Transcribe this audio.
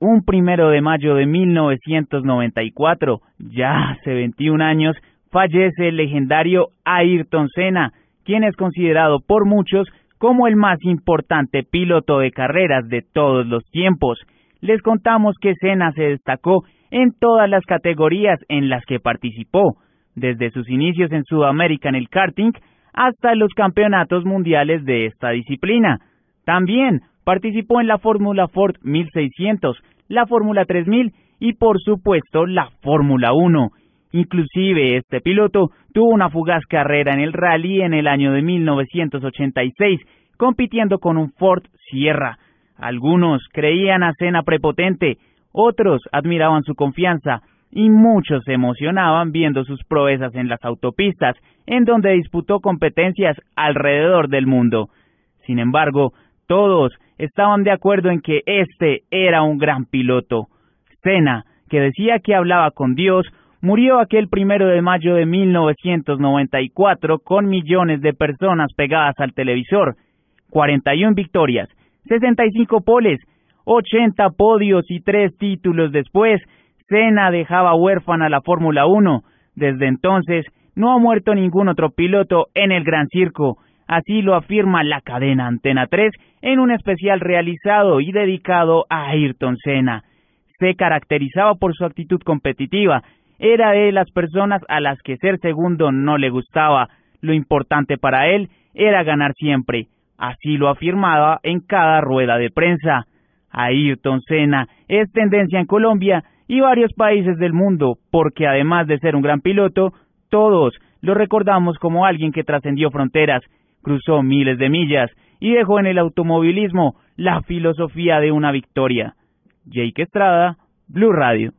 Un primero de mayo de 1994, ya hace 21 años, fallece el legendario Ayrton Senna, quien es considerado por muchos como el más importante piloto de carreras de todos los tiempos. Les contamos que Senna se destacó en todas las categorías en las que participó, desde sus inicios en Sudamérica en el karting hasta los campeonatos mundiales de esta disciplina. También participó en la Fórmula Ford 1600, la Fórmula 3000 y por supuesto la Fórmula 1. Inclusive este piloto tuvo una fugaz carrera en el rally en el año de 1986, compitiendo con un Ford Sierra. Algunos creían a Senna prepotente, otros admiraban su confianza y muchos se emocionaban viendo sus proezas en las autopistas, en donde disputó competencias alrededor del mundo. Sin embargo, todos estaban de acuerdo en que este era un gran piloto. Senna, que decía que hablaba con Dios, murió aquel primero de mayo de 1994 con millones de personas pegadas al televisor, 41 victorias, 65 poles, 80 podios y 3 títulos después, Senna dejaba huérfana la Fórmula 1. Desde entonces no ha muerto ningún otro piloto en el Gran Circo. Así lo afirma la cadena Antena 3 en un especial realizado y dedicado a Ayrton Senna. Se caracterizaba por su actitud competitiva. Era de las personas a las que ser segundo no le gustaba. Lo importante para él era ganar siempre. Así lo afirmaba en cada rueda de prensa. Ayrton Senna es tendencia en Colombia y varios países del mundo, porque además de ser un gran piloto, todos lo recordamos como alguien que trascendió fronteras, cruzó miles de millas y dejó en el automovilismo la filosofía de una victoria. Jake Estrada, Blue Radio.